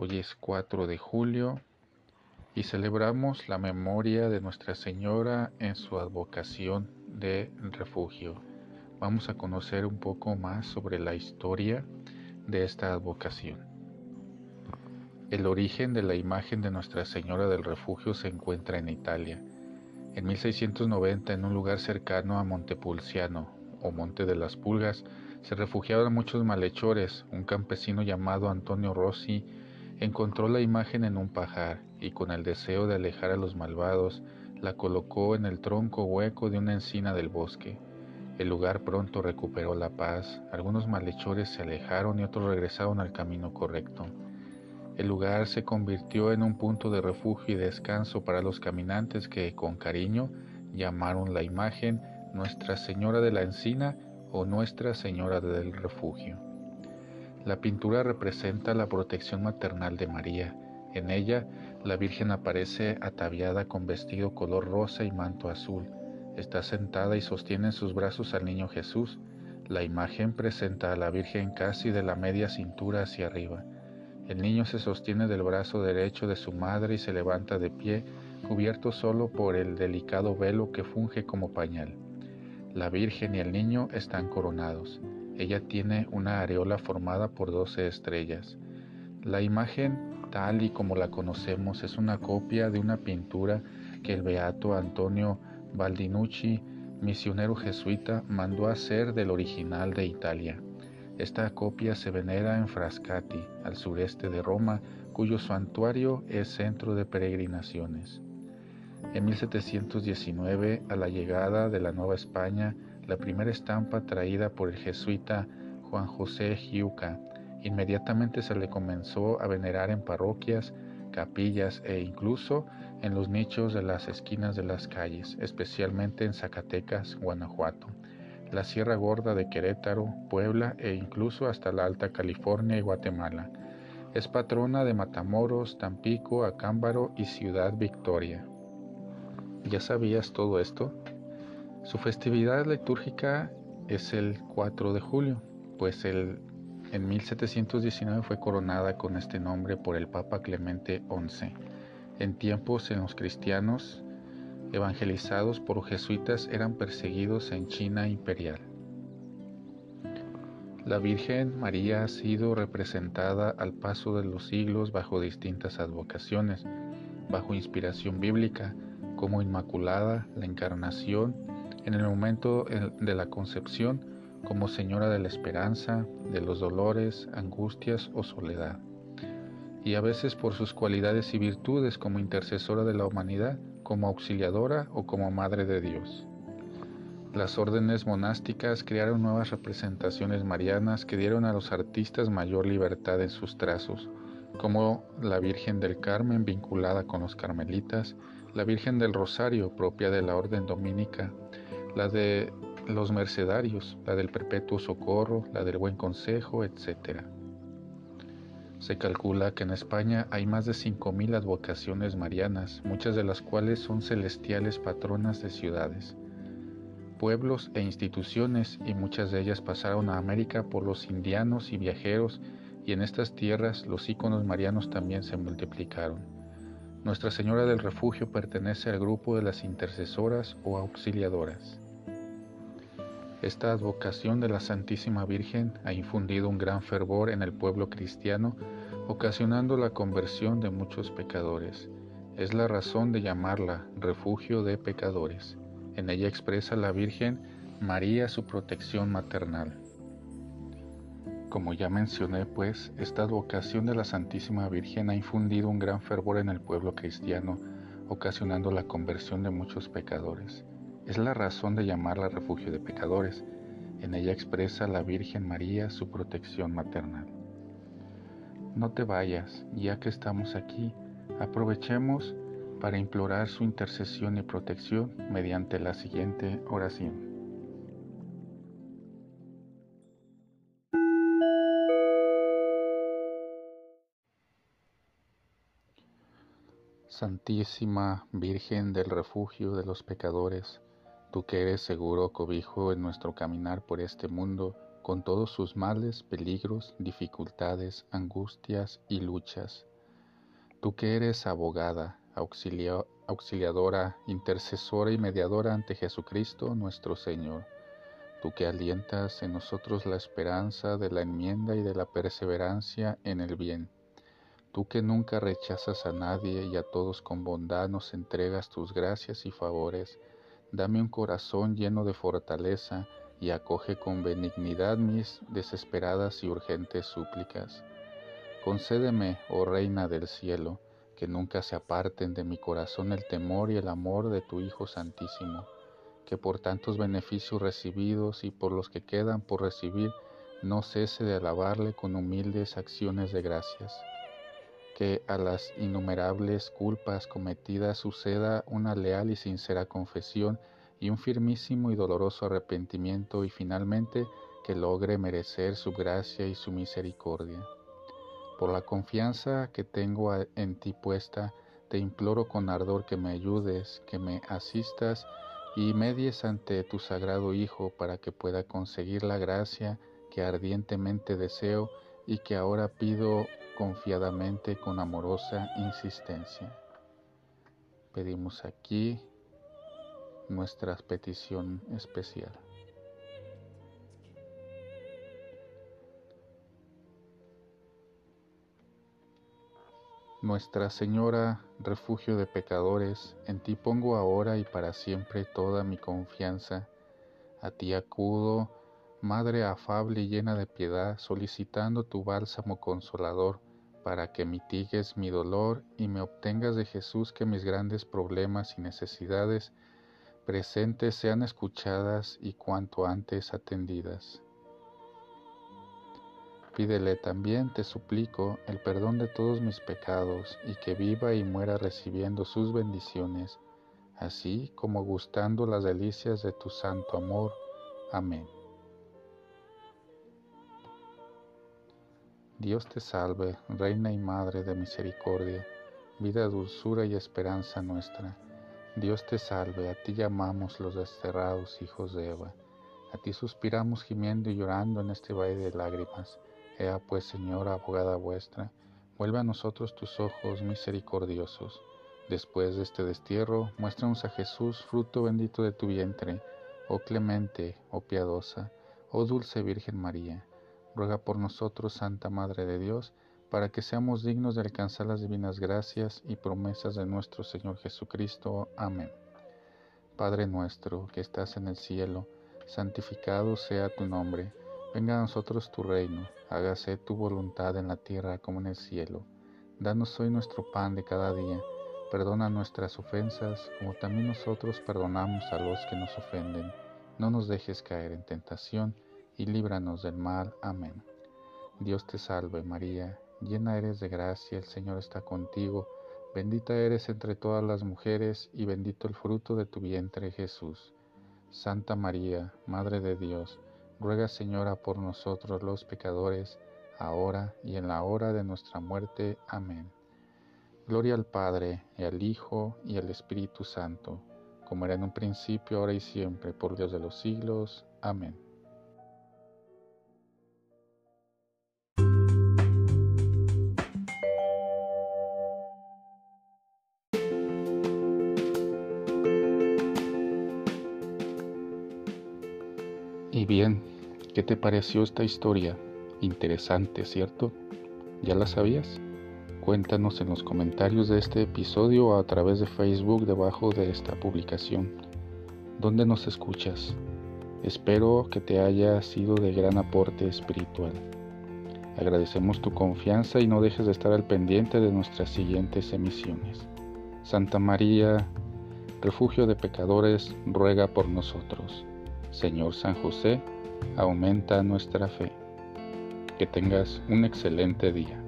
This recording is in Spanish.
Hoy es 4 de julio y celebramos la memoria de Nuestra Señora en su advocación de refugio. Vamos a conocer un poco más sobre la historia de esta advocación. El origen de la imagen de Nuestra Señora del Refugio se encuentra en Italia. En 1690, en un lugar cercano a Montepulciano o Monte de las Pulgas, se refugiaban muchos malhechores. Un campesino llamado Antonio Rossi encontró la imagen en un pajar y con el deseo de alejar a los malvados, la colocó en el tronco hueco de una encina del bosque. El lugar pronto recuperó la paz, algunos malhechores se alejaron y otros regresaron al camino correcto. El lugar se convirtió en un punto de refugio y descanso para los caminantes que, con cariño, llamaron la imagen Nuestra Señora de la Encina o Nuestra Señora del Refugio. La pintura representa la protección maternal de María. En ella, la Virgen aparece ataviada con vestido color rosa y manto azul. Está sentada y sostiene en sus brazos al niño Jesús. La imagen presenta a la Virgen casi de la media cintura hacia arriba. El niño se sostiene del brazo derecho de su madre y se levanta de pie, cubierto solo por el delicado velo que funge como pañal. La Virgen y el niño están coronados. Ella tiene una areola formada por doce estrellas. La imagen, tal y como la conocemos, es una copia de una pintura que el beato Antonio Baldinucci, misionero jesuita, mandó hacer del original de Italia. Esta copia se venera en Frascati, al sureste de Roma, cuyo santuario es centro de peregrinaciones. En 1719, a la llegada de la Nueva España, la primera estampa traída por el jesuita Juan José Giuca, inmediatamente se le comenzó a venerar en parroquias, capillas e incluso en los nichos de las esquinas de las calles, especialmente en Zacatecas, Guanajuato la Sierra Gorda de Querétaro, Puebla e incluso hasta la Alta California y Guatemala. Es patrona de Matamoros, Tampico, Acámbaro y Ciudad Victoria. ¿Ya sabías todo esto? Su festividad litúrgica es el 4 de julio, pues el, en 1719 fue coronada con este nombre por el Papa Clemente XI. En tiempos en los cristianos evangelizados por jesuitas eran perseguidos en China imperial. La Virgen María ha sido representada al paso de los siglos bajo distintas advocaciones, bajo inspiración bíblica, como Inmaculada, la Encarnación, en el momento de la concepción, como Señora de la Esperanza, de los dolores, angustias o soledad, y a veces por sus cualidades y virtudes como intercesora de la humanidad, como auxiliadora o como Madre de Dios. Las órdenes monásticas crearon nuevas representaciones marianas que dieron a los artistas mayor libertad en sus trazos, como la Virgen del Carmen vinculada con los carmelitas, la Virgen del Rosario propia de la Orden Dominica, la de los Mercedarios, la del Perpetuo Socorro, la del Buen Consejo, etc. Se calcula que en España hay más de 5.000 advocaciones marianas, muchas de las cuales son celestiales patronas de ciudades, pueblos e instituciones, y muchas de ellas pasaron a América por los indianos y viajeros, y en estas tierras los íconos marianos también se multiplicaron. Nuestra Señora del Refugio pertenece al grupo de las intercesoras o auxiliadoras. Esta advocación de la Santísima Virgen ha infundido un gran fervor en el pueblo cristiano, ocasionando la conversión de muchos pecadores. Es la razón de llamarla refugio de pecadores. En ella expresa la Virgen María su protección maternal. Como ya mencioné, pues, esta advocación de la Santísima Virgen ha infundido un gran fervor en el pueblo cristiano, ocasionando la conversión de muchos pecadores. Es la razón de llamarla refugio de pecadores. En ella expresa la Virgen María su protección maternal. No te vayas, ya que estamos aquí, aprovechemos para implorar su intercesión y protección mediante la siguiente oración. Santísima Virgen del refugio de los pecadores, Tú que eres seguro cobijo en nuestro caminar por este mundo, con todos sus males, peligros, dificultades, angustias y luchas. Tú que eres abogada, auxiliadora, intercesora y mediadora ante Jesucristo nuestro Señor, tú que alientas en nosotros la esperanza de la enmienda y de la perseverancia en el bien, tú que nunca rechazas a nadie y a todos con bondad nos entregas tus gracias y favores, dame un corazón lleno de fortaleza y acoge con benignidad mis desesperadas y urgentes súplicas. Concédeme, oh Reina del cielo, que nunca se aparten de mi corazón el temor y el amor de tu Hijo Santísimo, que por tantos beneficios recibidos y por los que quedan por recibir, no cese de alabarle con humildes acciones de gracias. Que a las innumerables culpas cometidas suceda una leal y sincera confesión y un firmísimo y doloroso arrepentimiento y finalmente que logre merecer su gracia y su misericordia. Por la confianza que tengo en ti puesta, te imploro con ardor que me ayudes, que me asistas y medies ante tu sagrado Hijo para que pueda conseguir la gracia que ardientemente deseo y que ahora pido confiadamente con amorosa insistencia. Pedimos aquí nuestra petición especial. Nuestra Señora, refugio de pecadores, en ti pongo ahora y para siempre toda mi confianza. A ti acudo, Madre afable y llena de piedad, solicitando tu bálsamo consolador, para que mitigues mi dolor y me obtengas de Jesús que mis grandes problemas y necesidades presentes sean escuchadas y cuanto antes atendidas. Pídele también, te suplico, el perdón de todos mis pecados y que viva y muera recibiendo sus bendiciones, así como gustando las delicias de tu santo amor. Amén. Dios te salve, Reina y Madre de Misericordia, vida, dulzura y esperanza nuestra. Dios te salve, a ti llamamos los desterrados hijos de Eva, a ti suspiramos gimiendo y llorando en este valle de lágrimas. Ea pues, Señora, abogada vuestra, vuelve a nosotros tus ojos misericordiosos. Después de este destierro, muéstranos a Jesús, fruto bendito de tu vientre, oh clemente, oh piadosa, oh dulce Virgen María. Ruega por nosotros, Santa Madre de Dios, para que seamos dignos de alcanzar las divinas gracias y promesas de nuestro Señor Jesucristo. Amén. Padre nuestro, que estás en el cielo, santificado sea tu nombre Venga a nosotros tu reino, hágase tu voluntad en la tierra como en el cielo. Danos hoy nuestro pan de cada día, perdona nuestras ofensas como también nosotros perdonamos a los que nos ofenden. No nos dejes caer en tentación y líbranos del mal. Amén. Dios te salve María, llena eres de gracia, el Señor está contigo, bendita eres entre todas las mujeres y bendito el fruto de tu vientre Jesús. Santa María, Madre de Dios, ruega Señora por nosotros los pecadores, ahora y en la hora de nuestra muerte. Amén. Gloria al Padre, y al Hijo, y al Espíritu Santo, como era en un principio, ahora y siempre, por Dios de los siglos. Amén. ¿Qué te pareció esta historia? Interesante, ¿cierto? ¿Ya la sabías? Cuéntanos en los comentarios de este episodio o a través de Facebook debajo de esta publicación. ¿Dónde nos escuchas? Espero que te haya sido de gran aporte espiritual. Agradecemos tu confianza y no dejes de estar al pendiente de nuestras siguientes emisiones. Santa María, refugio de pecadores, ruega por nosotros. Señor San José, aumenta nuestra fe. Que tengas un excelente día.